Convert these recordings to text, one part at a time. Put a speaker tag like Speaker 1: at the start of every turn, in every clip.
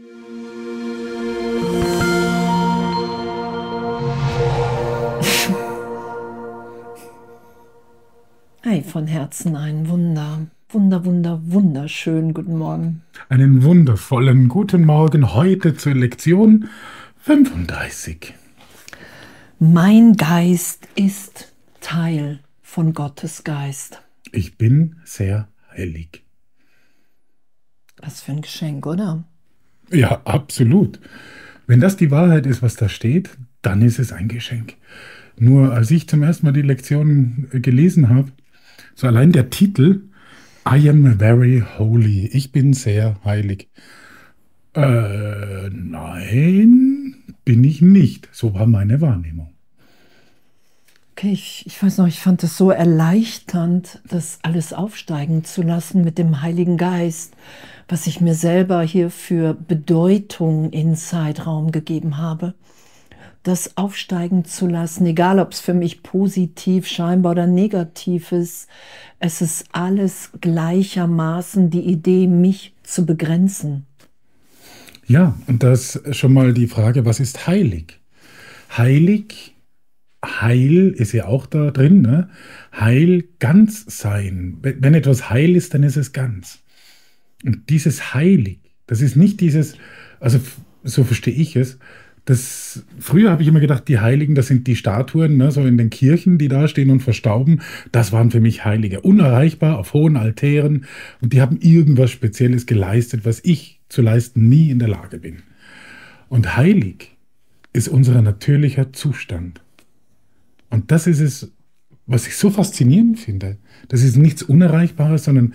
Speaker 1: Hey, von Herzen ein Wunder, Wunder, Wunder, wunderschön. Guten Morgen.
Speaker 2: Einen wundervollen guten Morgen heute zur Lektion 35.
Speaker 1: Mein Geist ist Teil von Gottes Geist.
Speaker 2: Ich bin sehr heilig.
Speaker 1: Was für ein Geschenk, oder?
Speaker 2: Ja, absolut. Wenn das die Wahrheit ist, was da steht, dann ist es ein Geschenk. Nur als ich zum ersten Mal die Lektion gelesen habe, so allein der Titel, I am very holy, ich bin sehr heilig. Äh, nein, bin ich nicht. So war meine Wahrnehmung.
Speaker 1: Okay, ich, ich weiß noch, ich fand es so erleichternd, das alles aufsteigen zu lassen mit dem Heiligen Geist, was ich mir selber hier für Bedeutung in Zeitraum gegeben habe. Das aufsteigen zu lassen, egal ob es für mich positiv scheinbar oder negativ ist, es ist alles gleichermaßen die Idee, mich zu begrenzen.
Speaker 2: Ja, und das schon mal die Frage, was ist heilig? Heilig Heil ist ja auch da drin, ne? Heil, ganz sein. Wenn etwas heil ist, dann ist es ganz. Und dieses heilig, das ist nicht dieses, also so verstehe ich es, das, früher habe ich immer gedacht, die Heiligen, das sind die Statuen, ne, so in den Kirchen, die da stehen und verstauben. Das waren für mich Heilige. Unerreichbar, auf hohen Altären. Und die haben irgendwas Spezielles geleistet, was ich zu leisten nie in der Lage bin. Und heilig ist unser natürlicher Zustand. Und das ist es, was ich so faszinierend finde. Das ist nichts Unerreichbares, sondern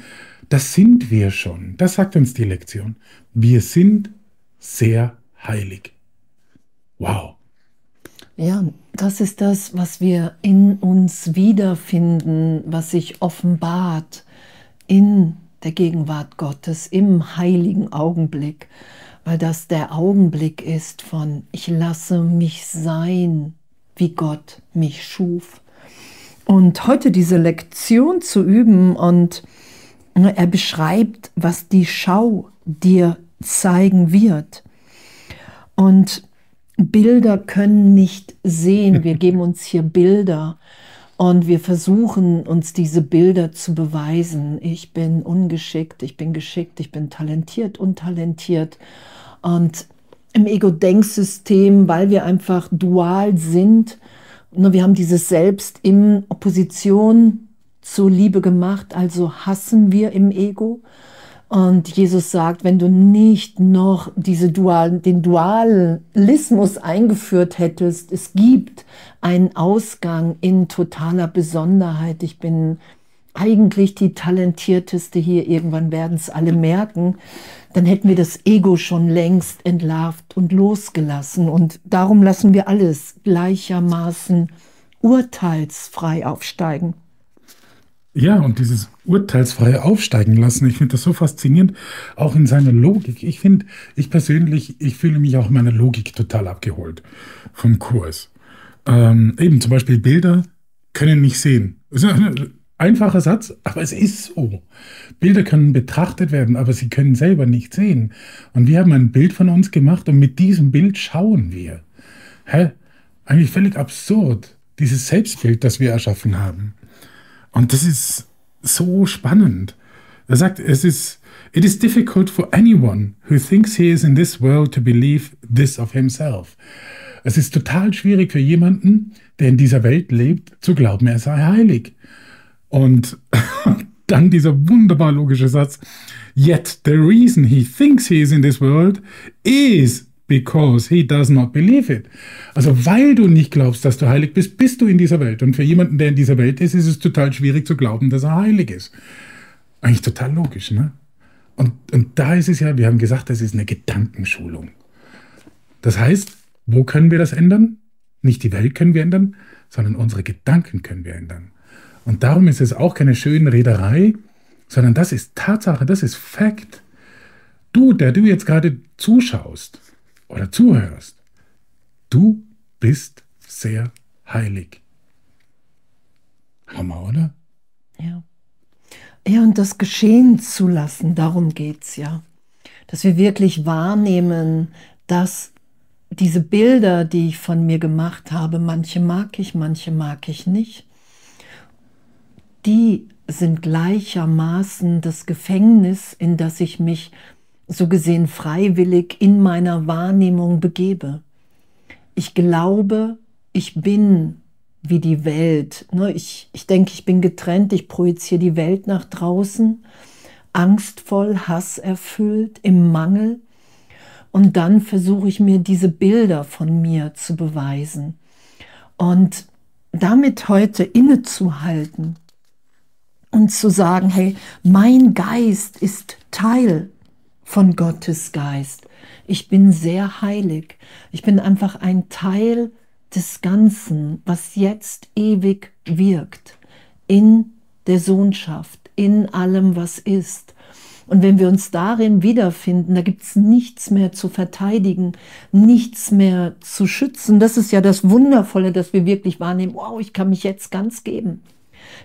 Speaker 2: das sind wir schon. Das sagt uns die Lektion. Wir sind sehr heilig. Wow.
Speaker 1: Ja, das ist das, was wir in uns wiederfinden, was sich offenbart in der Gegenwart Gottes, im heiligen Augenblick, weil das der Augenblick ist von ich lasse mich sein, wie Gott mich schuf. Und heute diese Lektion zu üben und er beschreibt, was die Schau dir zeigen wird. Und Bilder können nicht sehen. Wir geben uns hier Bilder und wir versuchen uns diese Bilder zu beweisen. Ich bin ungeschickt, ich bin geschickt, ich bin talentiert, untalentiert. Und im Ego-Denksystem, weil wir einfach dual sind. Wir haben dieses Selbst in Opposition zur Liebe gemacht, also hassen wir im Ego. Und Jesus sagt, wenn du nicht noch diese Dual, den Dualismus eingeführt hättest, es gibt einen Ausgang in totaler Besonderheit. Ich bin eigentlich die talentierteste hier, irgendwann werden es alle merken, dann hätten wir das Ego schon längst entlarvt und losgelassen. Und darum lassen wir alles gleichermaßen urteilsfrei aufsteigen.
Speaker 2: Ja, und dieses urteilsfreie Aufsteigen lassen, ich finde das so faszinierend, auch in seiner Logik. Ich finde, ich persönlich, ich fühle mich auch in meiner Logik total abgeholt vom Kurs. Ähm, eben zum Beispiel Bilder können nicht sehen. Einfacher Satz, aber es ist so. Bilder können betrachtet werden, aber sie können selber nicht sehen. Und wir haben ein Bild von uns gemacht und mit diesem Bild schauen wir. Hä? Eigentlich völlig absurd, dieses Selbstbild, das wir erschaffen haben. Und das ist so spannend. Er sagt, es ist, it is difficult for anyone who thinks he is in this world to believe this of himself. Es ist total schwierig für jemanden, der in dieser Welt lebt, zu glauben, er sei heilig. Und dann dieser wunderbar logische Satz, yet the reason he thinks he is in this world is because he does not believe it. Also weil du nicht glaubst, dass du heilig bist, bist du in dieser Welt. Und für jemanden, der in dieser Welt ist, ist es total schwierig zu glauben, dass er heilig ist. Eigentlich total logisch, ne? Und, und da ist es ja, wir haben gesagt, das ist eine Gedankenschulung. Das heißt, wo können wir das ändern? Nicht die Welt können wir ändern, sondern unsere Gedanken können wir ändern. Und darum ist es auch keine schöne Rederei, sondern das ist Tatsache, das ist Fakt. Du, der du jetzt gerade zuschaust oder zuhörst, du bist sehr heilig. Hammer, oder?
Speaker 1: Ja. Ja, und das geschehen zu lassen, darum geht es ja. dass wir wirklich wahrnehmen, dass diese Bilder, die ich von mir gemacht habe, manche mag ich, manche mag ich nicht, die sind gleichermaßen das Gefängnis, in das ich mich so gesehen freiwillig in meiner Wahrnehmung begebe. Ich glaube, ich bin wie die Welt. Ne? Ich, ich denke, ich bin getrennt, ich projiziere die Welt nach draußen, angstvoll, hasserfüllt, im Mangel. Und dann versuche ich mir diese Bilder von mir zu beweisen. Und damit heute innezuhalten und zu sagen, hey, mein Geist ist Teil von Gottes Geist. Ich bin sehr heilig. Ich bin einfach ein Teil des Ganzen, was jetzt ewig wirkt, in der Sohnschaft, in allem, was ist. Und wenn wir uns darin wiederfinden, da gibt es nichts mehr zu verteidigen, nichts mehr zu schützen. Das ist ja das Wundervolle, dass wir wirklich wahrnehmen, wow, ich kann mich jetzt ganz geben,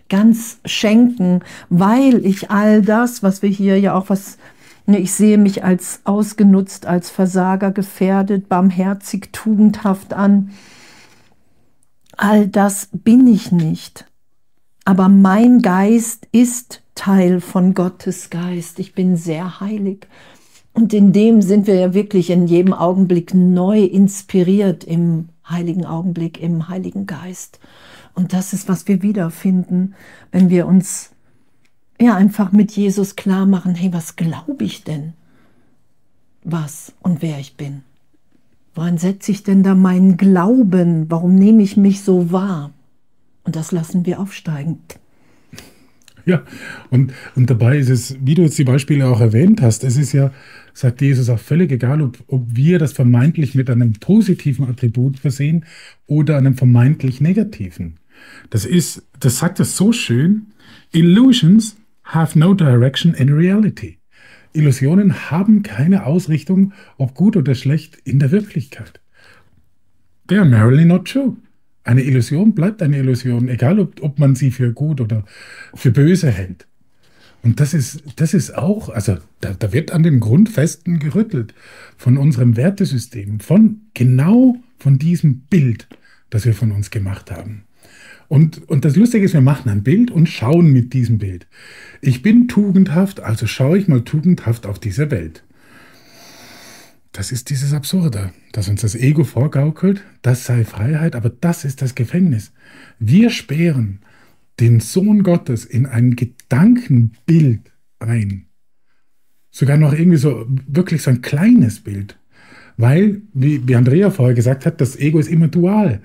Speaker 1: ganz schenken, weil ich all das, was wir hier ja auch was, ne, ich sehe mich als ausgenutzt, als Versager gefährdet, barmherzig, tugendhaft an. All das bin ich nicht. Aber mein Geist ist Teil von Gottes Geist. Ich bin sehr heilig. Und in dem sind wir ja wirklich in jedem Augenblick neu inspiriert im heiligen Augenblick, im heiligen Geist. Und das ist, was wir wiederfinden, wenn wir uns ja einfach mit Jesus klar machen, hey, was glaube ich denn? Was und wer ich bin? Woran setze ich denn da meinen Glauben? Warum nehme ich mich so wahr? Und das lassen wir aufsteigen.
Speaker 2: Ja, und, und dabei ist es, wie du jetzt die Beispiele auch erwähnt hast, es ist ja, sagt Jesus, auch völlig egal, ob, ob wir das vermeintlich mit einem positiven Attribut versehen oder einem vermeintlich negativen. Das ist, das sagt es so schön, Illusions have no direction in reality. Illusionen haben keine Ausrichtung, ob gut oder schlecht, in der Wirklichkeit. They are merely not true. Eine Illusion bleibt eine Illusion, egal ob, ob man sie für gut oder für böse hält. Und das ist, das ist auch, also da, da wird an den Grundfesten gerüttelt von unserem Wertesystem, von genau von diesem Bild, das wir von uns gemacht haben. Und, und das Lustige ist, wir machen ein Bild und schauen mit diesem Bild. Ich bin tugendhaft, also schaue ich mal tugendhaft auf diese Welt. Das ist dieses Absurde, dass uns das Ego vorgaukelt, das sei Freiheit, aber das ist das Gefängnis. Wir sperren den Sohn Gottes in ein Gedankenbild ein. Sogar noch irgendwie so, wirklich so ein kleines Bild. Weil, wie, wie Andrea vorher gesagt hat, das Ego ist immer dual.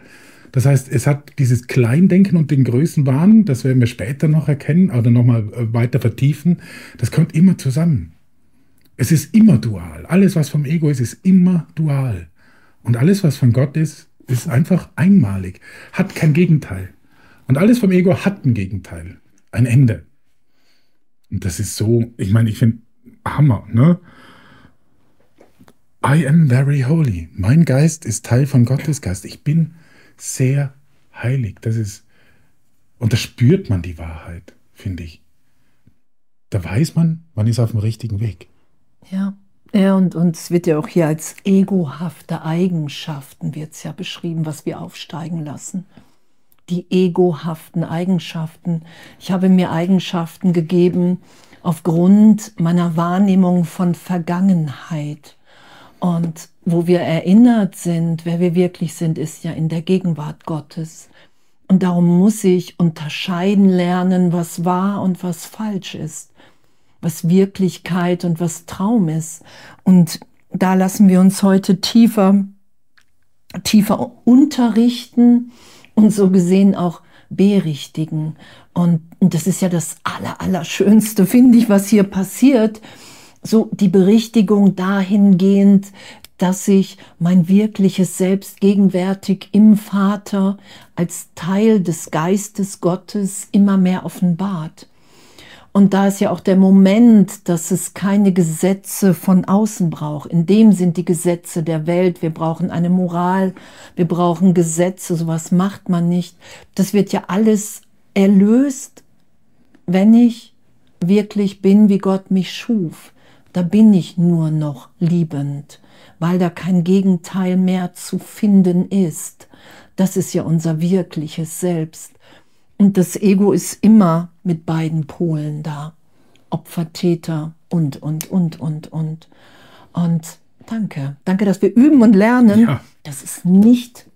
Speaker 2: Das heißt, es hat dieses Kleindenken und den Größenwahn, das werden wir später noch erkennen oder nochmal äh, weiter vertiefen, das kommt immer zusammen. Es ist immer dual. Alles, was vom Ego ist, ist immer dual. Und alles, was von Gott ist, ist einfach einmalig, hat kein Gegenteil. Und alles vom Ego hat ein Gegenteil, ein Ende. Und das ist so, ich meine, ich finde Hammer, ne? I am very holy. Mein Geist ist Teil von Gottes Geist. Ich bin sehr heilig. Das ist, und da spürt man die Wahrheit, finde ich. Da weiß man, man ist auf dem richtigen Weg.
Speaker 1: Ja. Ja, und, und es wird ja auch hier als egohafte Eigenschaften wird es ja beschrieben, was wir aufsteigen lassen. Die egohaften Eigenschaften. Ich habe mir Eigenschaften gegeben aufgrund meiner Wahrnehmung von Vergangenheit. Und wo wir erinnert sind, wer wir wirklich sind, ist ja in der Gegenwart Gottes. Und darum muss ich unterscheiden lernen, was wahr und was falsch ist, was Wirklichkeit und was Traum ist. Und da lassen wir uns heute tiefer, tiefer unterrichten und so gesehen auch berichtigen. Und das ist ja das Aller, Allerschönste, finde ich, was hier passiert. So die Berichtigung dahingehend, dass sich mein wirkliches Selbst gegenwärtig im Vater als Teil des Geistes Gottes immer mehr offenbart. Und da ist ja auch der Moment, dass es keine Gesetze von außen braucht. In dem sind die Gesetze der Welt. Wir brauchen eine Moral, wir brauchen Gesetze, sowas macht man nicht. Das wird ja alles erlöst, wenn ich wirklich bin, wie Gott mich schuf da bin ich nur noch liebend, weil da kein Gegenteil mehr zu finden ist. Das ist ja unser wirkliches Selbst. Und das Ego ist immer mit beiden Polen da. Opfer, Täter und, und, und, und, und. Und danke. Danke, dass wir üben und lernen. Ja. Das ist nicht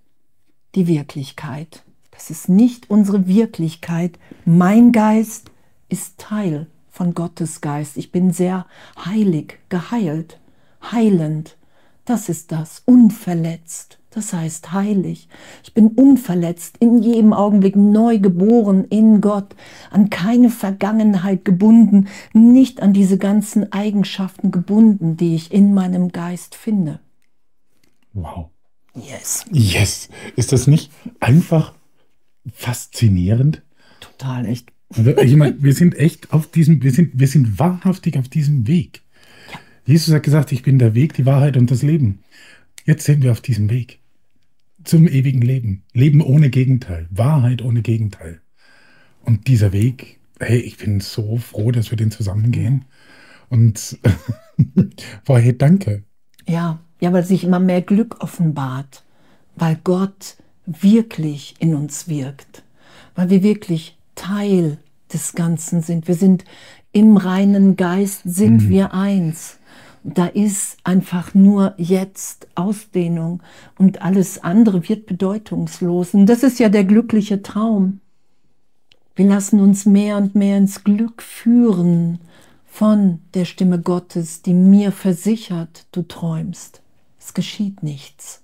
Speaker 1: die Wirklichkeit. Das ist nicht unsere Wirklichkeit. Mein Geist ist Teil von Gottes Geist. Ich bin sehr heilig, geheilt, heilend. Das ist das, unverletzt. Das heißt heilig. Ich bin unverletzt, in jedem Augenblick neu geboren in Gott, an keine Vergangenheit gebunden, nicht an diese ganzen Eigenschaften gebunden, die ich in meinem Geist finde.
Speaker 2: Wow. Yes. Yes. Ist das nicht einfach faszinierend?
Speaker 1: Total, echt.
Speaker 2: Ich meine, wir sind echt auf diesem, wir sind, wir sind wahrhaftig auf diesem Weg. Ja. Jesus hat gesagt, ich bin der Weg, die Wahrheit und das Leben. Jetzt sind wir auf diesem Weg zum ewigen Leben. Leben ohne Gegenteil. Wahrheit ohne Gegenteil. Und dieser Weg, hey, ich bin so froh, dass wir den zusammengehen. Und vorher danke.
Speaker 1: Ja, ja, weil sich immer mehr Glück offenbart, weil Gott wirklich in uns wirkt, weil wir wirklich Teil des Ganzen sind. Wir sind im reinen Geist, sind mhm. wir eins. Da ist einfach nur jetzt Ausdehnung und alles andere wird bedeutungslos. Und das ist ja der glückliche Traum. Wir lassen uns mehr und mehr ins Glück führen von der Stimme Gottes, die mir versichert, du träumst. Es geschieht nichts.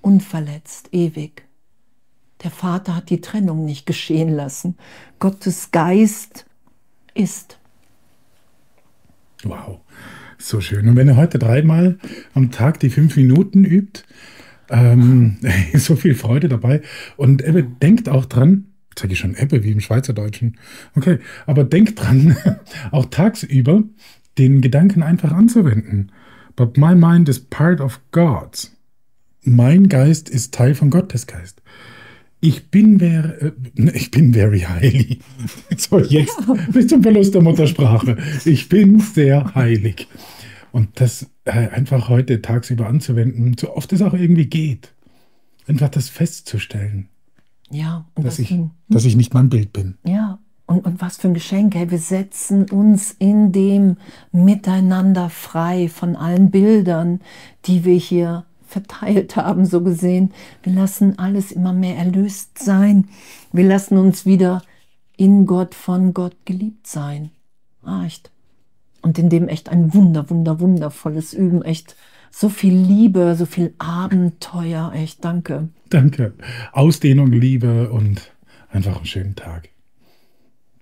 Speaker 1: Unverletzt, ewig. Der Vater hat die Trennung nicht geschehen lassen. Gottes Geist ist.
Speaker 2: Wow, so schön. Und wenn er heute dreimal am Tag die fünf Minuten übt, ähm, so viel Freude dabei. Und Ebbe denkt auch dran, sage ich schon Ebbe wie im Schweizerdeutschen, okay, aber denkt dran, auch tagsüber den Gedanken einfach anzuwenden. But my mind is part of God's. Mein Geist ist Teil von Gottes Geist. Ich bin, ver, äh, ich bin very highly. So, jetzt bis zum Verlust der Muttersprache. Ich bin sehr heilig. Und das äh, einfach heute tagsüber anzuwenden, so oft es auch irgendwie geht. Einfach das festzustellen.
Speaker 1: Ja,
Speaker 2: dass ich, dass ich nicht mein Bild bin.
Speaker 1: Ja, und, und was für ein Geschenk. Hey, wir setzen uns in dem Miteinander frei von allen Bildern, die wir hier verteilt haben, so gesehen. Wir lassen alles immer mehr erlöst sein. Wir lassen uns wieder in Gott, von Gott geliebt sein. Ah, echt. Und in dem echt ein wunder, wunder, wundervolles Üben. Echt so viel Liebe, so viel Abenteuer. Echt, danke.
Speaker 2: Danke. Ausdehnung, Liebe und einfach einen schönen Tag.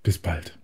Speaker 2: Bis bald.